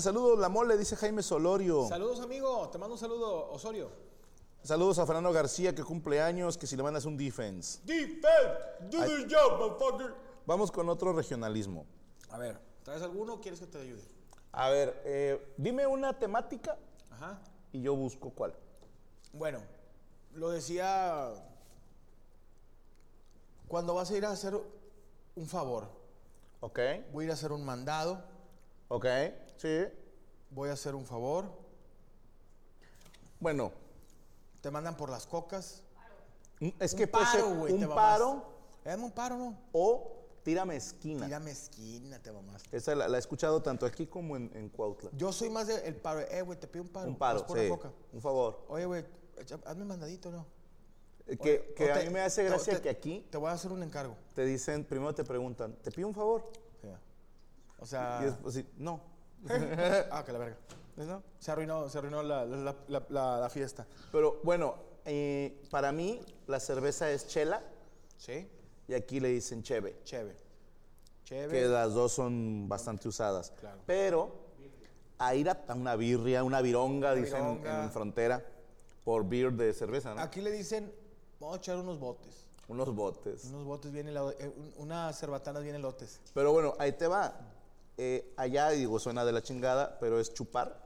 Saludos, la mole, dice Jaime Solorio. Saludos, amigo. Te mando un saludo, Osorio. Saludos a Fernando García, que cumple años, que si le mandas un defense. Defense, do the job, motherfucker. Vamos con otro regionalismo. A ver, ¿traes alguno o quieres que te ayude? A ver, eh, dime una temática Ajá. y yo busco cuál. Bueno, lo decía cuando vas a ir a hacer un favor. ¿Ok? Voy a ir a hacer un mandado, ¿Ok? Sí. voy a hacer un favor. Bueno, Te mandan por las cocas. un- es Un que puede paro, un mamaste. paro Dame un paro, ¿no? o tírame esquina. Tírame esquina, te mamaste. Esa la, la he escuchado tanto aquí como en, en Cuautla. Yo soy más de el paro. Eh, güey, te pido un paro. Un paro, por sí. la coca. Un favor. Oye, güey, hazme un mandadito, ¿no? Eh, Que, Oye, que o a te- mí me hace gracia te- que aquí Te voy a hacer un encargo. te dicen, primero te preguntan, ¿te pido un favor? O sea. Y después sí, no. ah, que la verga. ¿No? Se arruinó, se arruinó la, la- la- la- la fiesta. Pero bueno, eh, para mí la cerveza es chela ¿Sí? y aquí le dicen cheve, Chévere. que Chévere. las dos son bastante usadas. Claro. Pero a ir a una birria, una vironga, Una dicen en- vironga. en frontera, por beer de cerveza, ¿no? Aquí le dicen, vamos a echar unos botes. Unos botes. Unos botes helados, eh, un- unas cerbatanas bien elotes. Pero bueno, ahí te va. Eh, allá, digo, suena de la chingada, pero es chupar.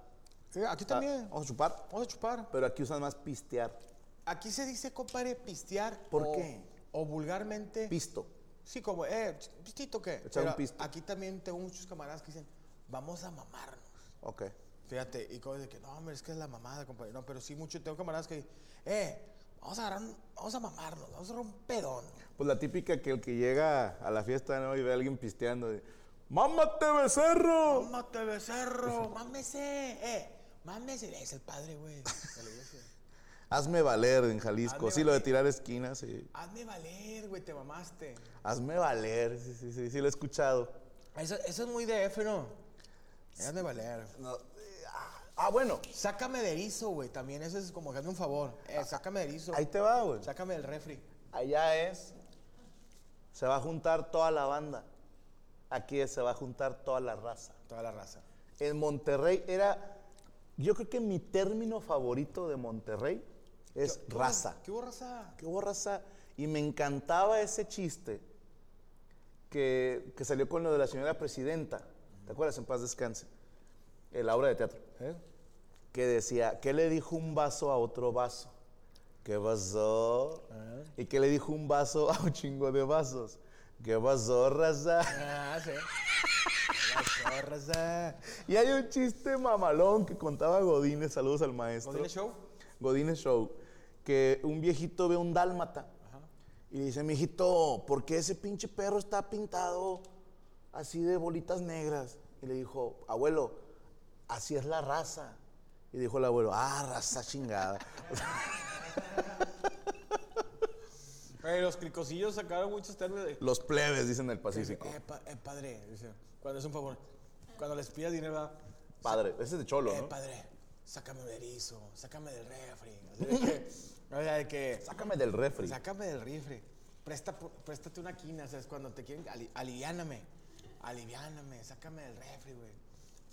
Sí, aquí también. Vamos a chupar. Vamos a chupar. Pero aquí usan más pistear. Aquí se dice, compadre, pistear. ¿Por o- qué? O vulgarmente. Pisto. sí, como, eh, ¿pistito qué? Echar un pisto. Aquí también tengo muchos camaradas que dicen, vamos a mamarnos. Ok. Fíjate, y como de que, no, hombre, es que es la mamada, compadre. No, pero sí, mucho, tengo camaradas que, eh, vamos a agarrar, vamos a mamarnos, vamos a agarrar un pedón. Pues la típica que el que llega a la fiesta ¿no? y ve a alguien pisteando, ¡Mámate, becerro! Mámate, becerro, mámese, eh, mámese. Es el padre, güey. Hazme valer en Jalisco. Hazme sí, lo de tirar esquinas, sí. Hazme valer, güey, te mamaste. Hazme valer, sí, sí, sí, sí, lo he escuchado. Eso, eso es muy de F, ¿no? Hazme valer. No, eh, ah, ah, bueno, Sácame de erizo, güey, también eso es como que hazme un favor. Eh, sácame de erizo. ahí te va, güey. Sácame del refri. Allá es, se va a juntar toda la banda. Aquí se va a juntar toda la raza. Toda la raza. En Monterrey era, yo creo que mi término favorito de Monterrey es ¿Qué- qué hubo- raza. ¿Qué hubo raza? ¿Qué hubo raza? Y me encantaba ese chiste que, que salió con lo de la señora presidenta. ¿Te acuerdas? En paz descanse. En la obra de teatro. ¿Eh? Que decía, ¿qué le dijo un vaso a otro vaso? ¿Qué pasó? ¿Y qué le dijo un vaso a un chingo de vasos? ¿Qué pasó, raza? Ah, sí. Raza, raza. Y hay un chiste mamalón que contaba Godínez, saludos al maestro. ¿Godínez Show? Godínez Show, que un viejito ve un dálmata y dice, mijito, ¿por qué ese pinche perro está pintado así de bolitas negras? Y le dijo, abuelo, así es la raza. Y dijo el abuelo, ah, raza chingada. Los cricosillos sacaron muchos términos de... Los plebes, dicen en el Pacífico. Eh, pa- eh, padre, dice, cuando es un favor. Cuando les pidas dinero, va, Padre, ese es de cholo, eh, ¿no? padre, sácame del erizo, sácame del refri. Así de que, o sea, de que, Sácame del refri. sácame del refri. Presta, préstate una quina, ¿sabes? Cuando te quieren, ali, aliviáname, aliviáname, sácame del refri, güey.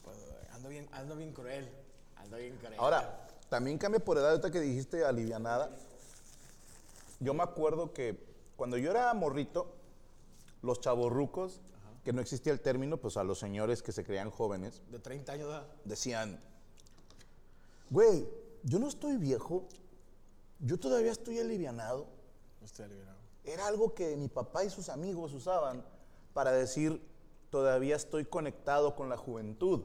Pues, ando bien, ando bien cruel, ando bien cruel. Ahora, también cambia por edad, ahorita que dijiste alivianada. Yo me acuerdo que cuando yo era morrito, los chavorrucos, que no existía el término, pues a los señores que se creían jóvenes, De 30 años, decían, güey, yo no estoy viejo, yo todavía estoy alivianado. Estoy aliviado. Era algo que mi papá y sus amigos usaban para decir, todavía estoy conectado con la juventud.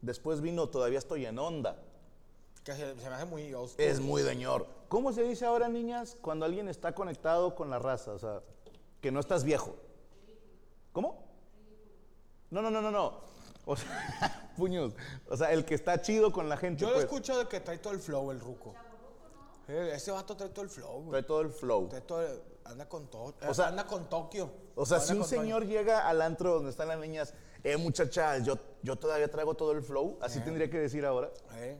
Después vino, todavía estoy en onda. Que se, se me hace muy old school. Es muy dañor. ¿Cómo se dice ahora, niñas, cuando alguien está conectado con la raza? O sea, que no estás viejo. ¿Cómo? No, no, no, no, no. O sea, puños. O sea, el que está chido con la gente. Yo lo pues, escuchado de que trae todo el flow, el ruco. Eh, ese vato trae todo el flow, güey. Trae todo el flow. Trae todo el- anda con todo. O sea- anda con Tokio. O sea, Anda si un con señor llega al antro donde están las niñas, eh, muchacha, yo, yo todavía traigo todo el flow, así tendría que decir ahora, Eh,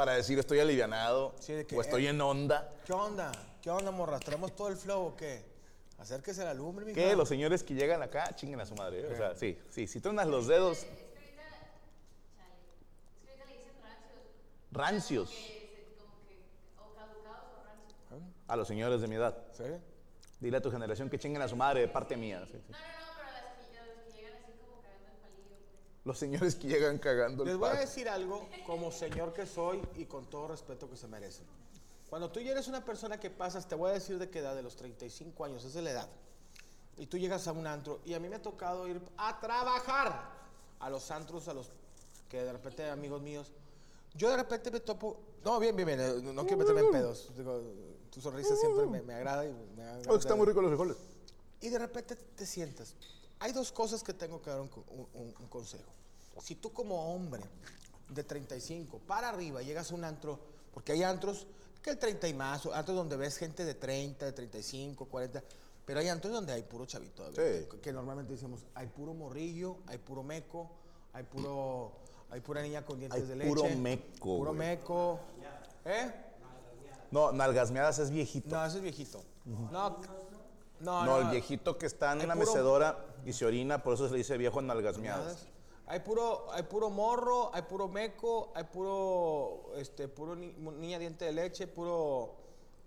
para decir estoy alivianado Sí, de que, o estoy eh, en onda. ¿Qué onda? ¿Qué onda, morras? ¿Traemos todo el flow o qué? Acérquese a la lumbre, mija. Que los señores que llegan acá chinguen a su madre. ¿eh? O sea, sí, sí, si tronas los dedos. rancios a los señores de mi edad. ¿Sí? Dile a tu generación que chinguen a su madre de parte mía. sí, sí. No, no, no, pero las que, los que llegan así como cagando el palillo. Pues. Los señores que llegan cagando Les el voy a decir algo como señor que soy y con todo respeto que se merece. Cuando tú ya eres una persona que pasas, te voy a decir de qué edad, de los 35 años, esa es la edad. Y tú llegas a un antro y a mí me ha tocado ir a trabajar a los antros, a los que de repente amigos míos. Yo de repente me topo, no, bien, bien, bien, eh, no, no quiero meterme en pedos. Digo, tu sonrisa siempre me, me agrada y me agrada. Oh, están muy ricos los frijoles. Y de repente te sientas. Hay dos cosas que tengo que dar un, co- un- un- un consejo. Si tú como hombre de 35 para arriba llegas a un antro, porque hay antros que el 30 y más, antros donde ves gente de 30, de 35, 40, pero hay antros donde hay puro chavito. Sí. que, que normalmente decimos, hay puro morrillo, hay puro meco, hay puro, hay pura niña con dientes Hay de leche. puro meco, Puro meco. ¿Eh? No, nalgasmeadas es viejito. No, ese es viejito. No, no, No, el viejito que está en puro- mecedora y se orina, por eso se le dice viejo nalgasmeadas. Hay puro, hay puro morro, hay puro meco, hay puro, este, puro ni- niña diente de leche, puro,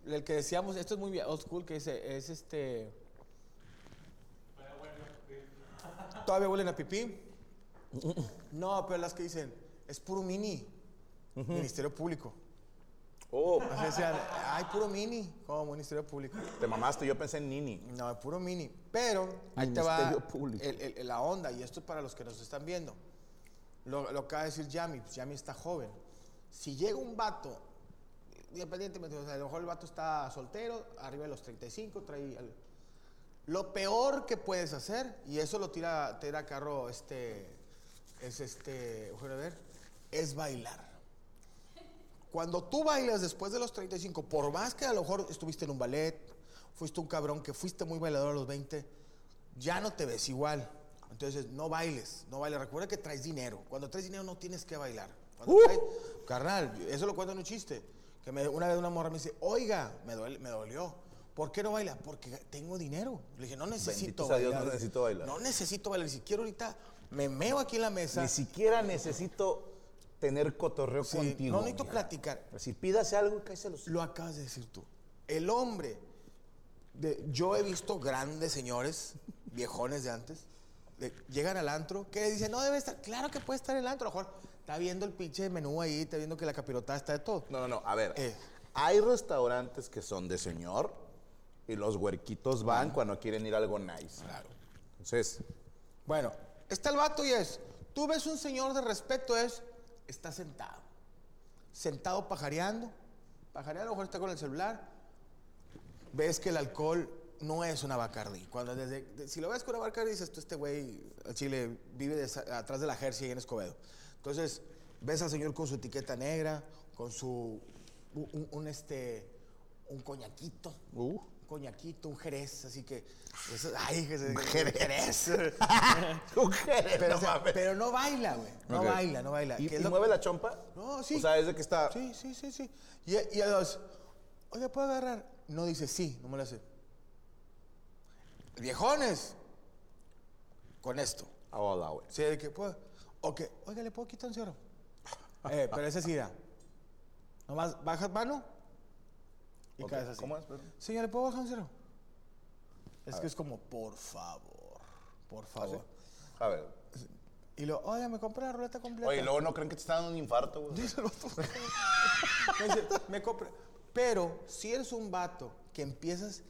el que decíamos, esto es muy old school, que dice, es este... Todavía huelen a pipí. No, pero las que dicen, es puro mini, Ministerio Público. Oh, decían, hay puro mini, como Ministerio Público. te mamaste, yo pensé en Nini. No, es puro mini. Pero ahí te va el- el- la onda, y esto es para los que nos están viendo. Lo, lo acaba de decir Yami, pues Yami está joven. Si llega un vato, independientemente, o sea, a lo mejor el vato está soltero, arriba de los 35, trae... al- Lo peor que puedes hacer, y eso lo tira, tira a carro este, es este, Ver, es bailar. Cuando tú bailas después de los 35, por más que a lo mejor estuviste en un ballet, fuiste un cabrón que fuiste muy bailador a los 20, ya no te ves igual. Entonces, no bailes, no bailes. Recuerda que traes dinero. Cuando traes dinero no tienes que bailar. Cuando traes- carnal, eso lo cuento en un chiste. Que me- una vez una morra me dice, oiga, me, duele- me dolió. ¿Por qué no baila? Porque tengo dinero. Le dije, no necesito sea Dios, bailar. no necesito bailar. No necesito bailar. Si quiero ahorita, me meo aquí en la mesa. Ni siquiera necesito tener cotorreo Sí, contigo. no necesito mija. platicar. Si pídase algo, cállese los... Lo acabas de decir tú. El hombre, de, yo he visto grandes señores, viejones de antes, de- llegan al antro, que dicen, no debe estar, claro que puede estar en el antro, a lo mejor está viendo el pinche menú ahí, está viendo que la capirotada está de todo. No, no, no. A ver. Eh. Hay restaurantes que son de señor y los huerquitos van cuando quieren ir a algo nice. Claro. Entonces, Bueno, está el vato y es, tú ves un señor de respeto, es, está sentado, sentado pajareando, pajareando, a lo mejor está con el celular, ves que el alcohol no es una Bacardi. Cuando desde, de- si lo ves con una Bacardi, dices, tú este güey, al Chile, vive atrás de la Jersey en Escobedo. Entonces, ves al señor con su etiqueta negra, con su, un, un- este, un coñaquito. uh, coñaquito, un jerez, así que... eso- ay, un jerez. jerez. mujeres, Pero, no o sea, mames. pero no baila, güey. No baila, no baila. ¿Y, ¿Qué es y lo- mueve la chompa? No, sí. O sea, es de que está... Sí, sí, sí, sí. Y, y a los, oye, ¿puedo agarrar? No dice sí, no me lo hace. Viejones. Con esto. Ah, hola, güey. Sí, de que puedo. Ok, oiga, ¿le puedo quitar un cigarro? eh, pero ese sí, da. Nomás bajas mano y Ok, caes así. ¿Cómo es? Perdón? Señor, ¿le puedo bajar un cigarro? Es que es como, por favor, por favor. A ver. Y luego, oye, me compré la ruleta completa. Oye, luego no creen que te está dando un infarto, güey. El vato. Me dice, me compré. Pero si eres un vato que empiezas,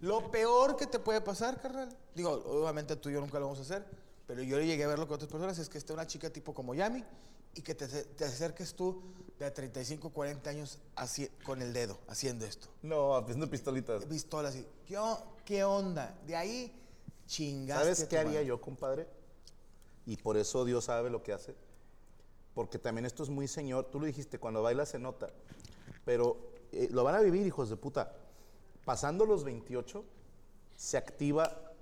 lo peor que te puede pasar, carnal. Digo, obviamente tú y yo nunca lo vamos a hacer, pero yo llegué a verlo con otras personas, es que esté una chica tipo como Yami y que te, te acerques tú de 35, 40 años así, con el dedo, haciendo esto. No, haciendo pistolitas. Pistola así. ¿Qué, qué onda? De ahí chingaste. ¿Sabes qué haría madre. yo, compadre? Y por eso Dios sabe lo que hace. Porque también esto es muy señor. Tú lo dijiste, cuando baila se nota. Pero eh, lo van a vivir, hijos de puta. Pasando los 28, se activa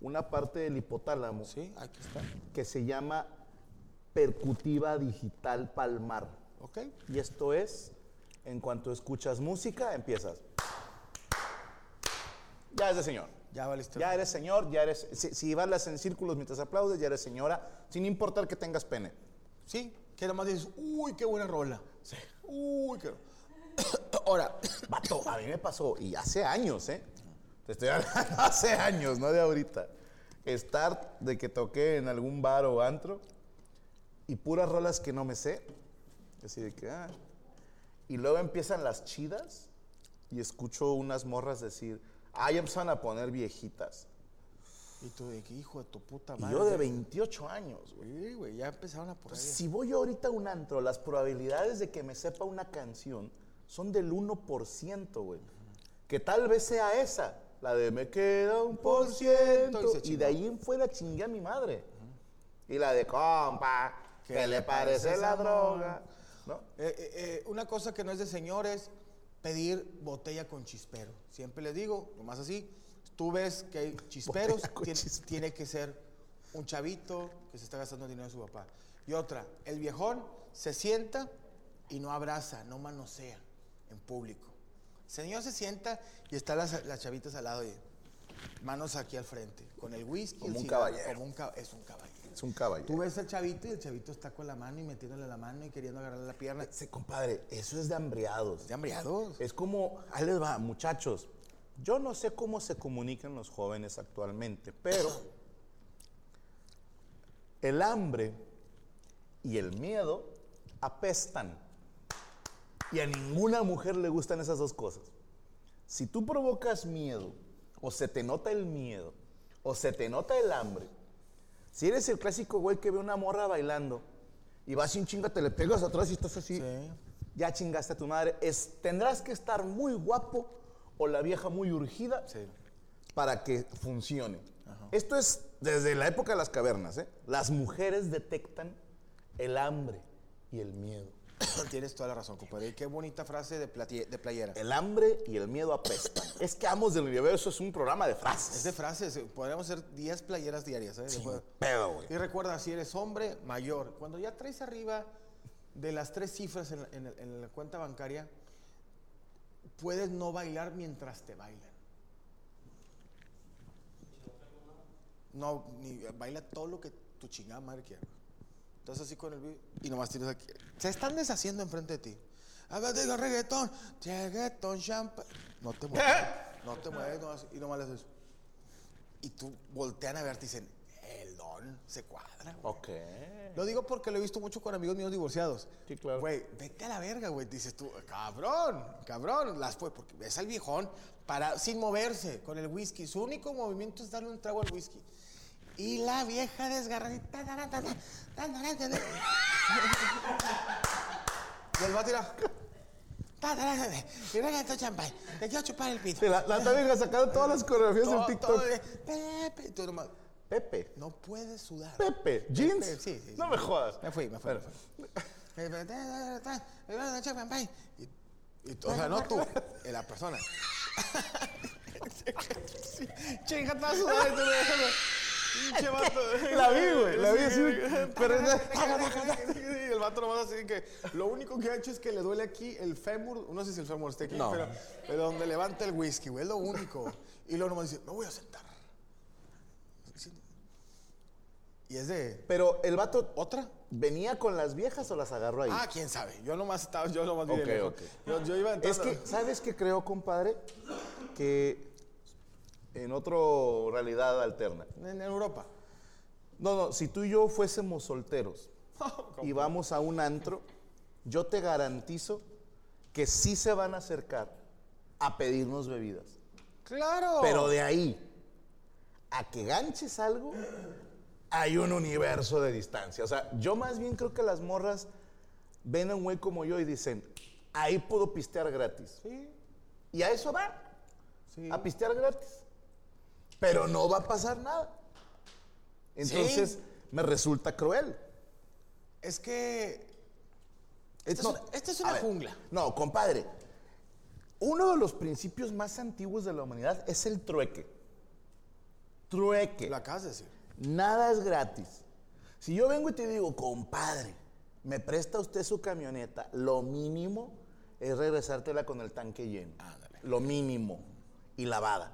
una parte del hipotálamo Sí, aquí está. que se llama percutiva digital palmar. ¿Ok? Y esto es, en cuanto escuchas música, empiezas. Ya es de señor. Ya valiste. Ya eres señor, ya eres. Si, si bailas en círculos mientras aplaudes, ya eres señora, sin importar que tengas pene. Sí, que nomás dices, uy, qué buena rola. Sí. Uy, qué. Ahora, Vato, a mí me pasó, y hace años, ¿eh? Te estoy hablando hace años, no de ahorita. Estar de que toqué en algún bar o antro y puras rolas que no me sé. Así de que, ah. Y luego empiezan las chidas y escucho unas morras decir, ah, ya empiezan a poner viejitas. y tú de que hijo de tu puta Y madre. yo de 28 años, güey. Sí, güey, ya empezaron a poner. Si voy yo ahorita a un antro, las probabilidades de que me sepa una canción son del 1%, güey. Que tal vez sea esa, la de me queda un por ciento. Y Y de ahí en fuera chingué a mi madre. Y la de compa, que le parece la droga. ¿No? Eh, eh, eh, una cosa que no es de señores, pedir botella con chispero. Siempre les digo, nomás así, tú ves que hay chisperos, tiene, chispero. tiene que ser un chavito que se está gastando dinero de su papá. Y otra, el viejón se sienta y no abraza, no manosea en público. El señor se sienta y están las, las chavitas al lado y manos aquí al frente, con el whisky. Como el un cigarro, caballero. Como un es un caballero. Es un caballero. Tú ves al chavito y el chavito está con la mano y metiéndole la mano y queriendo agarrarle la pierna. Ese compadre, eso es de hambriados. ¿De hambriados? Es como, ahí les va, muchachos. Yo no sé cómo se comunican los jóvenes actualmente, pero el hambre y el miedo apestan. Y a ninguna mujer le gustan esas dos cosas. Si tú provocas miedo, o se te nota el miedo, o se te nota el hambre, si eres el clásico güey que ve una morra bailando y vas y un chinga, te le pegas atrás y estás así, Sí. ya chingaste a tu madre. Es, tendrás que estar muy guapo o la vieja muy urgida Sí. para que funcione. Esto es desde la época de las cavernas. ¿eh? Las mujeres detectan el hambre y el miedo. Tienes toda la razón, compadre. Y qué bonita frase de, playera. El hambre y el miedo apestan. es que Amos del Universo es un programa de Es frases. de frases. Podríamos hacer 10 playeras diarias. ¿eh? Después- pedo, güey. Y recuerda, si eres hombre, mayor. Cuando ya traes arriba de las tres cifras en la, en el- en la cuenta bancaria, puedes no bailar mientras te bailan. No, ni baila todo lo que tu chingada madre quiera. Estás así con el beat y nomás tienes aquí. Se están deshaciendo enfrente de ti. A ver, digo reggaetón, reggaetón, champa. No te mueves, no te mueves, nomás- y nomás le haces. Y tú voltean a verte y dicen, el don se cuadra. güey". Ok. Lo digo porque lo he visto mucho con amigos míos divorciados. Sí, claro. Güey, vete a la verga, güey. Dices tú, cabrón, cabrón. Las fue porque ves al viejón para, sin moverse con el whisky. Su único movimiento es darle un trago al whisky. Y la vieja desgarradita. ta, ta, ta, ta, ta, ta, ta, ta. Y él va a tirar. Ta, ta, ta, ta, Y reggaetón champán. Te quiero chupar el pito. La, la vieja sacando todas las coreografías en TikTok. Pepe. Tú nomás, Pepe. no puedes sudar. Pepe. ¿Jeans? Pepe, sí, sí, No sí. me jodas. Me fui, me fui. Me fui. Y, y tú- o sea, no tú, eh, la persona. Chinga, estás sudando Pinche vato. La vi, güey, la vi así. Pero Y el vato nomás así que lo único que ha hecho es que le duele aquí el fémur, no sé si el fémur está aquí, No. pero, pero donde levanta el whisky, güey, es lo único. Y luego nomás dice, me voy a sentar. Y es de, Pero el vato ¿otra? venía con las viejas o las agarró ahí. Ah, quién sabe. Yo nomás estaba, yo nomás vi de Ok, lejos. ok. Yo, yo iba Es entrando. que, ¿sabes qué creo, compadre? Que en otra realidad alterna. En Europa. No, no, si tú y yo fuésemos solteros y vamos a un antro, yo te garantizo que sí se van a acercar a pedirnos bebidas. Claro. Pero de ahí a que ganches algo, hay un universo de distancia. O sea, yo más bien creo que las morras ven a un güey como yo y dicen, ahí puedo pistear gratis. Sí, Y a eso va, sí. a pistear gratis. Pero no va a pasar nada. Entonces, Sí. me resulta cruel. Es que Es- Esta es una- esta es una a ver, jungla. No, compadre. Uno de los principios más antiguos de la humanidad es el trueque. Trueque. lo acabas de decir. Nada es gratis. Si yo vengo y te digo, compadre, me presta usted su camioneta, lo mínimo es regresártela con el tanque lleno. Lo mínimo. Y lavada.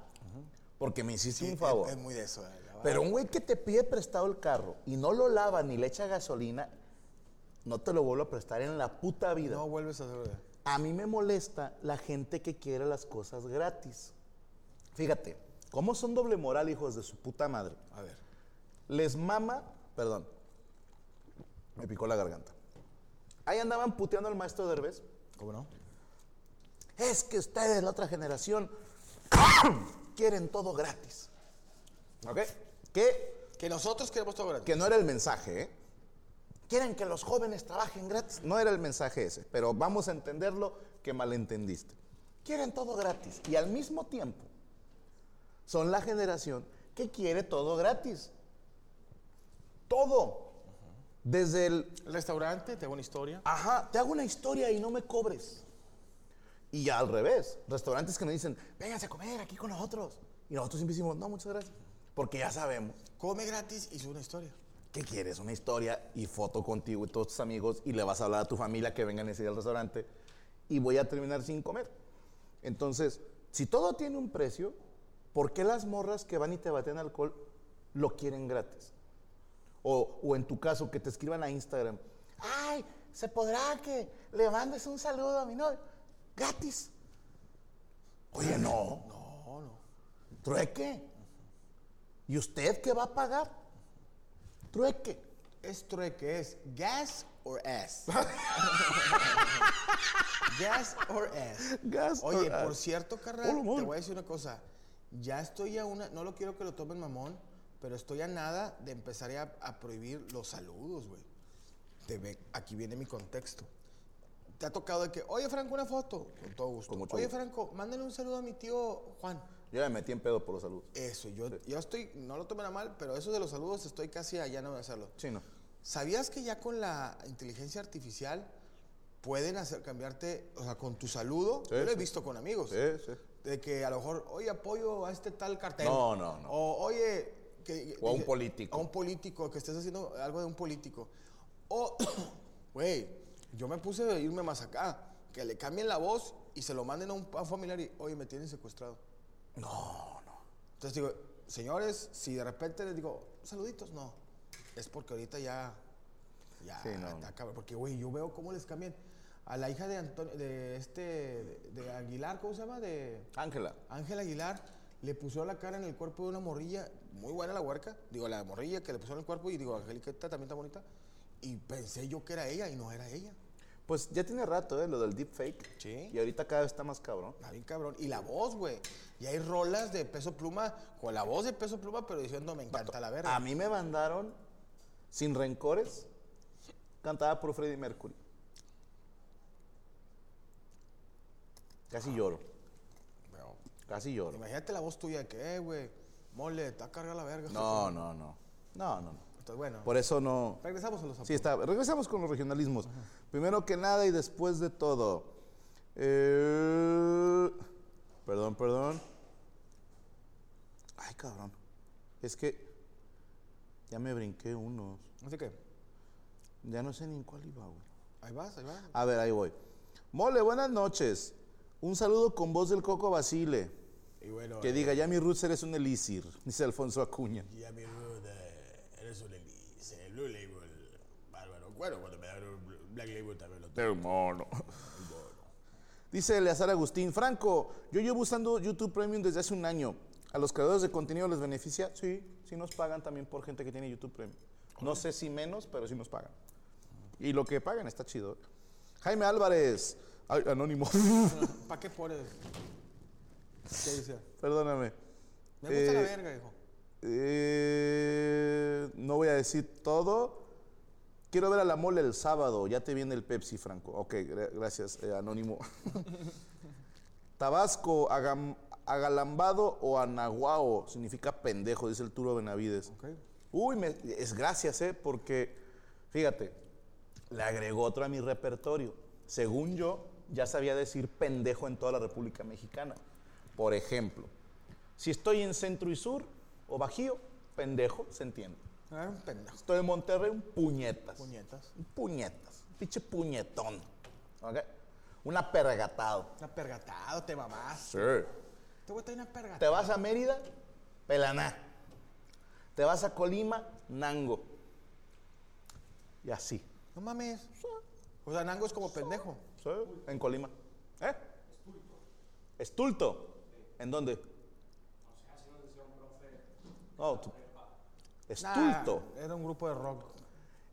Porque me hiciste un favor. Es, muy de eso. eh, Pero un güey que te pide prestado el carro y no lo lava ni le echa gasolina, no te lo vuelvo a prestar en la puta vida. No vuelves a hacer. A mí me molesta la gente que quiere las cosas gratis. Fíjate, ¿cómo son doble moral, hijos de su puta madre? A ver. Les mama, perdón, me picó la garganta. Ahí andaban puteando al maestro Derbez. ¿Cómo no? Es que ustedes, la otra generación, quieren todo gratis. ¿Ok? Que, Que nosotros queremos todo gratis. que no era el mensaje, ¿eh? Quieren que los jóvenes trabajen gratis. No era el mensaje ese, pero vamos a entenderlo que malentendiste. Quieren todo gratis y al mismo tiempo son la generación que quiere todo gratis. Todo. Desde el, El restaurante, te hago una historia. Ajá, te hago una historia y no me cobres. Y al revés, restaurantes que nos dicen, vénganse a comer aquí con nosotros. Y nosotros siempre decimos, no, muchas gracias. Porque ya sabemos, Come gratis y sube una historia. ¿qué quieres? Una historia y foto contigo y todos tus amigos y le vas a hablar a tu familia que vengan ese día al restaurante y voy a terminar sin comer. Entonces, si todo tiene un precio, ¿por qué las morras que van y te baten alcohol lo quieren gratis? O, o en tu caso, que te escriban a Instagram. Ay, ¿se podrá que le mandes un saludo a mi novio? Gratis. Oye, no. No, no. Trueque. ¿Y usted qué va a pagar? Trueque. Es trueque, es gas or ass. gas or ass. Gas Oye, or por ass. cierto, carnal, te voy a decir una cosa. Ya estoy a una, no lo quiero que lo tomen mamón, pero estoy a nada de empezar a prohibir los saludos, güey. Aquí viene mi contexto. Te ha tocado de que, oye Franco, una foto. Con todo gusto. Con mucho oye gusto. Franco, mándale un saludo a mi tío Juan. Yo ya me metí en pedo por los saludos. Eso, yo, yo estoy, no lo tomen a mal, pero eso de los saludos estoy casi allá no voy a hacerlo. Sí, no. ¿Sabías que ya con la inteligencia artificial pueden hacer cambiarte, o sea, con tu saludo? Sí, yo lo he sí. visto con amigos. Sí, sí. De que a lo mejor, oye, apoyo a este tal cartel. No, no, no. O, oye, que, O a un político. A un político, que estés haciendo algo de un político. O, güey, yo me puse a irme más acá. Que le cambien la voz y se lo manden a un, familiar y, oye, me tienen secuestrado. No, no. Entonces digo, señores, si de repente les digo, saluditos, no. Es porque ahorita ya. Ya, Sí, no. está cabrón. Porque, güey, yo veo cómo les cambian. A la hija de Antonio, de este, de, de Aguilar, ¿cómo se llama? De Ángela. Ángel Aguilar, le puso la cara en el cuerpo de una morrilla, muy buena la huerca. Digo, la morrilla que le puso en el cuerpo y digo, Angeliqueta también está bonita. Y pensé yo que era ella y no era ella. Pues ya tiene rato, ¿eh? Lo del deepfake. Sí. Y ahorita cada vez está más cabrón. Está bien cabrón. Y la voz, güey. Y hay rolas de peso pluma con la voz de peso pluma, pero diciendo, me encanta la verga. A mí me mandaron, sin rencores, cantada por Freddie Mercury. Casi lloro, Pero, casi lloro. imagínate la voz tuya que, eh, güey, mole, está cargada la verga. No, no, no. No, no, no. Bueno, Por eso no. regresamos a los Sí, está. Regresamos con los regionalismos. Primero que nada y después de todo. Eh, perdón, perdón. Ay, cabrón. Es que ya me brinqué unos. Así que, Ya no sé ni en cuál iba, güey. ahí vas, ahí vas. A ver, ahí voy. Mole, buenas noches. Un saludo con voz del Coco Basile. Y bueno, Que diga, ya mi Roots eres un elixir, dice Alfonso Acuña. y a mi eres un Elise, el Blue Label, bárbaro. Bueno, cuando me un Black Label también lo tengo. mono. Dice Eleazar Agustín, Franco, yo llevo usando YouTube Premium desde hace un año. ¿A los creadores de contenido les beneficia? Sí, sí nos pagan también por gente que tiene YouTube Premium. No sé si menos, pero sí nos pagan. Y lo que pagan está chido. Jaime Álvarez, ay, anónimo, ¿Para qué pones? ¿Qué dice? perdóname. Me gusta la Eh, verga, hijo. Eh, no voy a decir todo. Quiero ver a la mole el sábado. Ya te viene el Pepsi, Franco. Ok, gra- gracias, eh, Anónimo. Tabasco, agam- agalambado o anahuao significa pendejo, dice el Turo Benavides. Uy, me- es gracias, ¿eh? Porque, fíjate, le agregó otro a mi repertorio. Según yo, ya sabía decir pendejo en toda la República Mexicana. Por ejemplo, si estoy en centro y sur o bajío, pendejo, se entiende. Ah, un pendejo. Estoy en Monterrey, un puñetas. Puñetas. Un puñetas. Un pinche puñetón. ¿Ok? Un apergatado. Una pergatado, te mamás. Sí. Te voy a traer una pergatada. Te vas a Mérida, pelaná. Te vas a Colima, nango. Y así. No mames. O sea, Nango es como pendejo. Sí, En Colima. ¿Eh? Estulto. ¿En dónde? No, tú- Estulto. Nah, era un grupo de rock.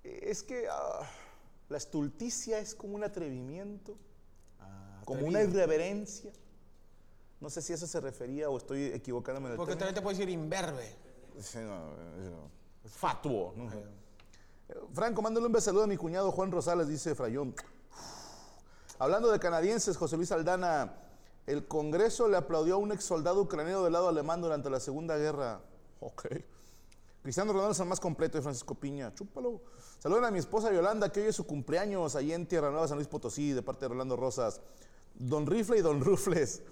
Es que ah, la estulticia es como un atrevimiento, Ah, como una irreverencia. No sé si a eso se refería o estoy equivocándome Porque también te puedes decir imberbe. Sí, no, eh, no. Fatuo. ¿no? Eh, Franco, mándale un beso saludo a mi cuñado Juan Rosales, dice Frayón. Hablando de canadienses, José Luis Aldana, el Congreso le aplaudió a un ex soldado ucraniano del lado alemán durante la Segunda Guerra. Ok. Cristiano Ronaldo es el más completo de Francisco Piña. Chúpalo. Saluden a mi esposa Yolanda, que hoy es su cumpleaños, allí en Tierra Nueva, San Luis Potosí, de parte de Rolando Rosas. Don Rifle y Don Rufles.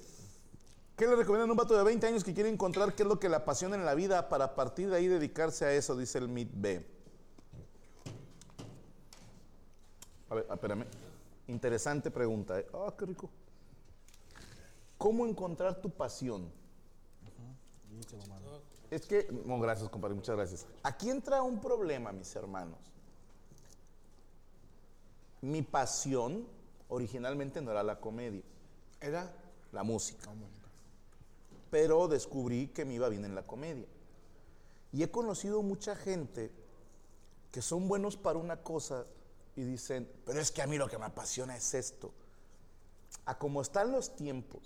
¿Qué le recomiendan a un vato de 20 años que quiere encontrar qué es lo que le apasiona en la vida para partir de ahí dedicarse a eso? Dice el MIT B. A ver, espérame. Interesante pregunta. ¿eh? Ah, qué rico. ¿Cómo encontrar tu pasión? Es que, no, gracias, compadre, muchas gracias. Aquí entra un problema, mis hermanos. Mi pasión originalmente no era la comedia, Era. la música pero descubrí que me iba bien en la comedia. Y he conocido mucha gente que son buenos para una cosa y dicen, pero es que a mí lo que me apasiona es esto. A como están los tiempos,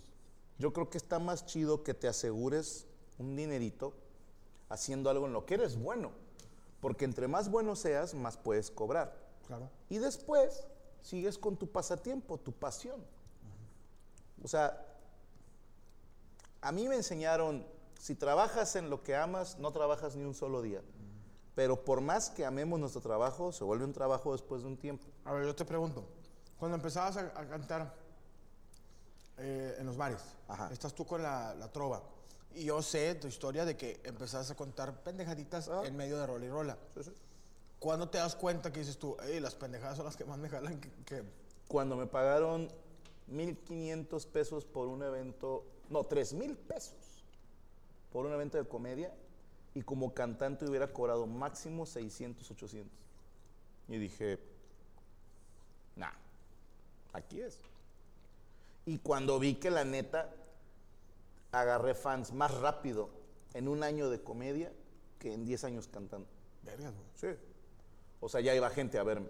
yo creo que está más chido que te asegures un dinerito haciendo algo en lo que eres bueno. Porque entre más bueno seas, más puedes cobrar. Claro. Y después sigues con tu pasatiempo, tu pasión. O sea, a mí me enseñaron, si trabajas en lo que amas, no trabajas ni un solo día. Pero por más que amemos nuestro trabajo, se vuelve un trabajo después de un tiempo. A ver, yo te pregunto. Cuando empezabas a, a cantar eh, en los bares, Ajá. estás tú con la, la trova. Y yo sé tu historia de que empezaste a contar pendejaditas Ah. en medio de rola y rola. ¿Cuándo te das cuenta que dices tú, hey, las pendejadas son las que más me jalan? Que, que-"? Cuando me pagaron 1.500 pesos por un evento, no, 3.000 pesos por un evento de comedia y como cantante hubiera cobrado máximo 600, 800. Y dije, nah, aquí es. Y cuando vi que la neta agarré fans más rápido en un año de comedia que en 10 años cantando. Vergas, güey. Sí. O sea, ya iba gente a verme.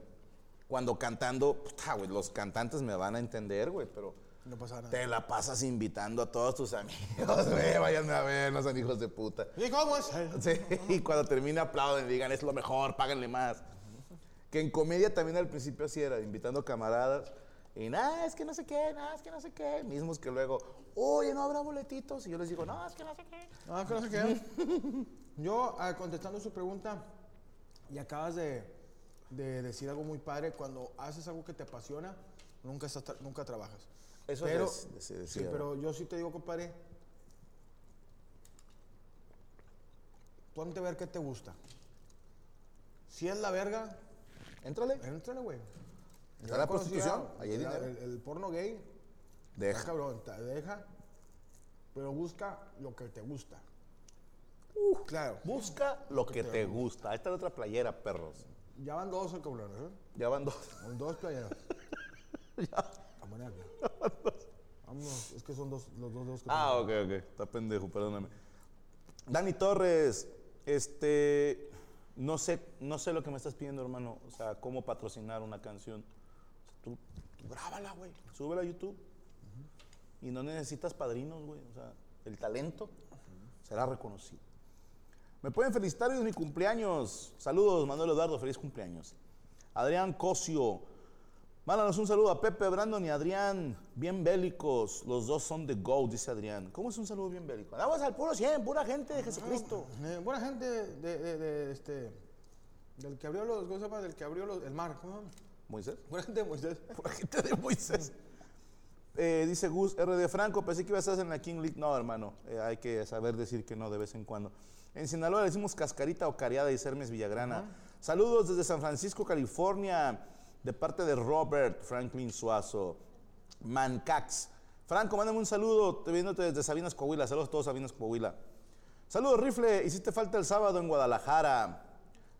Cuando cantando, puta, güey, los cantantes me van a entender, güey, pero No pasa nada. te la pasas invitando a todos tus amigos, güey, váyanme a ver, no son hijos de puta. ¿Y cómo es? Sí, y cuando termine aplauden y digan, es lo mejor, páganle más. Que en comedia también al principio así era, invitando camaradas. Y nada, es que no sé qué, nada, es que no sé qué. Mismos que luego, oye, no habrá boletitos. Y yo les digo, no, es que no sé qué. Ah, que no sé qué. Yo, ah, contestando su pregunta, y acabas de, de decir algo muy padre, cuando haces algo que te apasiona, nunca, estás tra- nunca trabajas. Eso pero, es, de- de- Sí, pero yo sí te digo, compadre, ponte a ver qué te gusta. Si es la verga, Éntrale, éntrale, güey. Está la prostitución, ahí hay dinero. El, el porno gay, deja. está cabrón, te deja, pero busca lo que te gusta. claro. Busca lo que te gusta. Esta es otra playera, perros. Ya van dos, cabrón, ¿eh? Ya van dos. Son dos playeras. Amoníaco. Vámonos, es que son dos, los dos dedos que Ah, ok, ok. Está pendejo, perdóname. Dani Torres, este, no sé, no sé lo que me estás pidiendo, hermano. O sea, cómo patrocinar una canción. Tú, tú grábala, güey. Súbela a YouTube. Y no necesitas padrinos, güey. O sea, el talento será reconocido. Me pueden felicitar, hoy es mi cumpleaños. Saludos, Manuel Eduardo, feliz cumpleaños. Adrián Cosio. Mándanos un saludo a Pepe, Brandon y Adrián, bien bélicos. Los dos son de Go, dice Adrián. ¿Cómo es un saludo bien bélico? Vamos al puro 100, pura gente de Jesucristo. Eh, buena gente de, de- de- este. Del que abrió los. ¿Cómo se llama? Del que abrió los- el mar. ¿Cómo se llama? Moisés. Buena gente de Moisés. Pura gente de Moisés. Eh, dice Gus RD Franco, pensé que ibas a estar en la King League. No, hermano, eh, hay que saber decir que no de vez en cuando. En Sinaloa le decimos cascarita o cariada y Hermes Villagrana. Saludos desde San Francisco, California, de parte de Robert Franklin Suazo. Mancax. Franco, mándame un saludo, te viéndote desde Sabinas, Coahuila. Saludos a todos Sabinas, Coahuila. Saludos, Rifle. Hiciste falta el sábado en Guadalajara.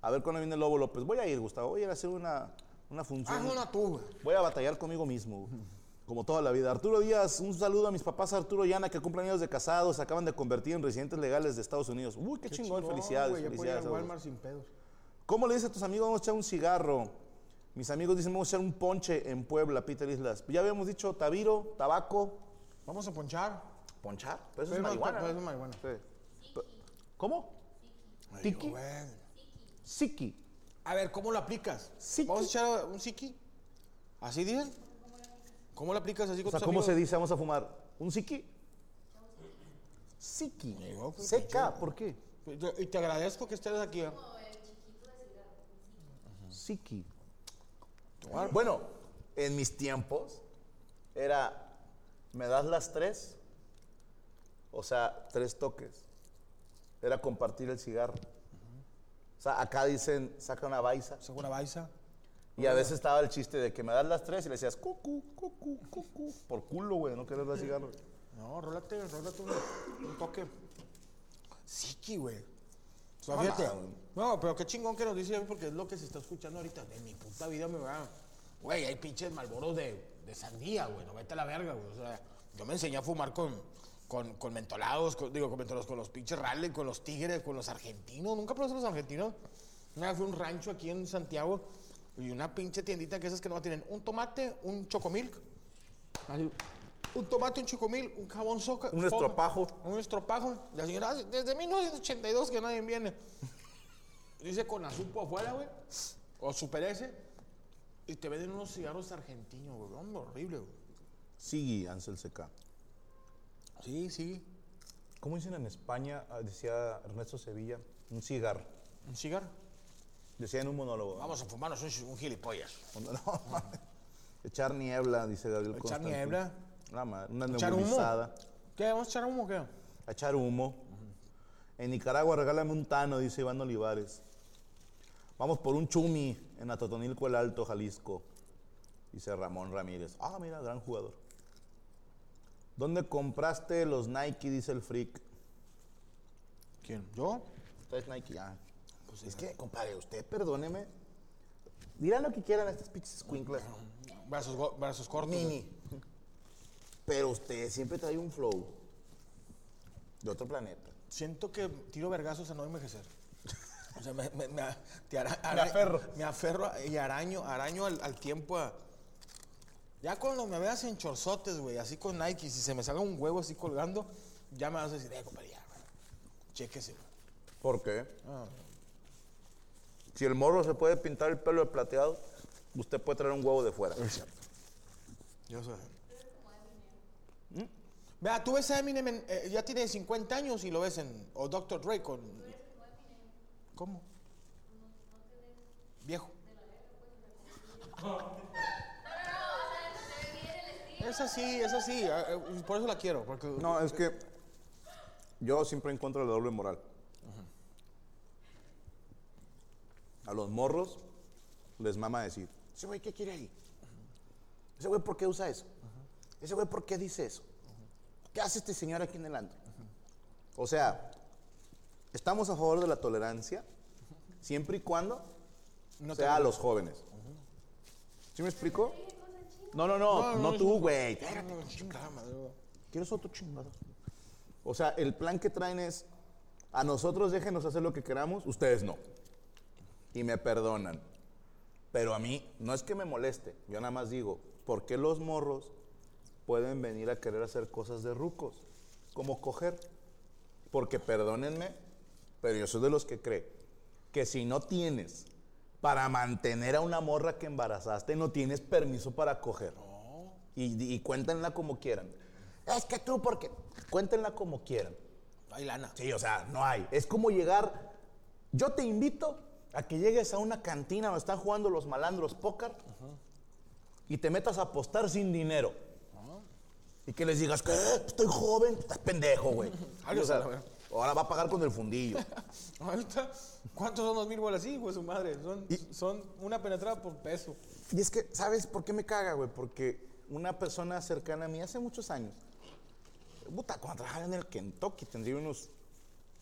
A ver cuándo viene el Lobo López. Voy a ir, Gustavo. Voy a ir a hacer una Una función. Haz una tú. Voy a batallar conmigo mismo, como toda la vida. Arturo Díaz, un saludo a mis papás Arturo y Ana que cumplen años de casados, se acaban de convertir en residentes legales de Estados Unidos. Uy, qué, chingón, felicidades, ya puedo ir felicidades. a Walmart sin pedos. ¿Cómo le dices a tus amigos vamos a echar un cigarro? Mis amigos dicen vamos a echar un ponche en Puebla, Peter Islas. Ya habíamos dicho tabiro, tabaco, Vamos a ponchar. ponchar, pero eso Pero es marihuana. ¿no? es marihuana. Sí. ¿Cómo? ¿Tiki? Siki. A ver, ¿cómo lo aplicas? Siki. Vamos a echar un siki. ¿Así dicen? ¿Cómo lo aplicas así O con sea, tus ¿cómo se dice vamos a fumar? ¿Un siki? Siki. Digo, pues, Seca, ¿por qué? Y te agradezco que estés aquí. ¿eh? Siki. Bueno, en mis tiempos era, ¿me das las tres? O sea, tres toques. Era compartir el cigarro. O sea, acá dicen, saca una baisa. Saca una baisa. Y a veces estaba el chiste de que me das las tres y le decías, cucu, cucu, cucu. Por culo, güey, no querer dar cigarro. No, rólate, rólate un, un toque. Siki, güey. O sea, fíjate. No, pero qué chingón que nos dice porque es lo que se está escuchando ahorita. En mi puta vida me va. Güey, hay pinches malboros de, de sandía, güey. No vete a la verga, güey. O sea, yo me enseñé a fumar con, con, con mentolados, con- digo, con mentolados, con los pinches rally, con los tigres, con los argentinos. ¿Nunca probaste los argentinos? Una vez fui a un rancho aquí en Santiago y una pinche tiendita que esas que no tienen un tomate, un chocomilk. Un tomate, un chocomil, un jabón soca. Un estropajo. Un estropajo. La señora, "Ah, desde 1982 que nadie viene. Dice con azupo afuera, güey. O super S. Y te venden unos cigarros argentinos, güey. Hombre, horrible, güey. Sigi, Ansel Seca. Sí, sí. ¿Cómo dicen en España? Ah, Decía Ernesto Sevilla, un cigarro. ¿Un cigarro? Decía en un monólogo. Vamos a fumarnos un, un gilipollas. No, Echar niebla, dice Gabriel ¿Echar Constantino. niebla? La madre, una ¿Echar humo? ¿Qué? ¿Vamos a echar humo o qué? A echar humo. En Nicaragua, regálame un tano, dice Iván Olivares. Vamos por un chumi en Atotonilco el Alto, Jalisco. Dice Ramón Ramírez. Ah, mira, gran jugador. ¿Dónde compraste los Nike? Dice el freak. ¿Quién? ¿Yo? Traes Nike, ah. Pues es que, compadre, usted perdóneme. Dirán lo que quieran estas pinches squinkles. Brazos, go- brazos cortos. Mini. Pero usted siempre trae un flow de otro planeta. Siento que tiro vergazos a no envejecer. O sea, me, me, me, te ara- Me aferro. Me aferro y araño, araño al, al tiempo. a- ya cuando me veas en chorzotes, güey, así con Nike, si se me salga un huevo así colgando, ya me vas a decir, eh, compadre, ya, chéquese. güey". ¿Por qué? Ah, Si el morro se puede pintar el pelo de plateado, usted puede traer un huevo de fuera. yo sé. Vea, tú ves a Eminem, en- eh, ya tiene 50 años y lo ves en. O Dr. Dre con. ¿Cómo? Viejo. Es así, es así. eh, eh, Por eso la quiero. Porque No, es que yo siempre en contra de la doble moral. A los morros les mama decir, ese güey, ¿qué quiere ahí? Ese güey, ¿por qué usa eso? Ese güey, ¿por qué dice eso? ¿Qué hace este señor aquí en el antro? O sea, estamos a favor de la tolerancia siempre y cuando No sea a los jóvenes. ¿Sí me explico? No, no, no, no, tú, güey. Espérate, chingada madre. ¿Quieres otro chingado? O sea, el plan que traen es, a nosotros déjenos hacer lo que queramos, ustedes no. Y me perdonan. Pero a mí, no es que me moleste, yo nada más digo, ¿por qué los morros pueden venir a querer hacer cosas de rucos? Como coger. Porque perdónenme, pero yo soy de los que cree que si no tienes para mantener a una morra que embarazaste, no tienes permiso para coger. Y, y cuéntenla como quieran. Es que tú, porque. Cuéntenla como quieran. Hay lana. Sí, o sea, no hay. Es como llegar. Yo te invito a que llegues a una cantina donde están jugando los malandros póker y te metas a apostar sin dinero. Y que les digas que estoy joven, estás pendejo, güey. O sea. Ahora va a pagar con el fundillo. Ahorita, ¿cuántos son dos mil bolas? Sí, güey, su madre. Son, son una penetrada por peso. Y es que, ¿sabes por qué me caga, güey? Porque una persona cercana a mí hace muchos años, puta, cuando trabajaba en el Kentucky, tendría unos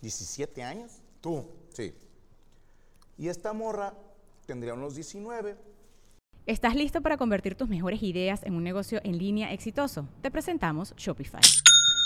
17 años. Tú. Sí. Y esta morra tendría unos 19. ¿Estás listo para convertir tus mejores ideas en un negocio en línea exitoso? Te presentamos Shopify.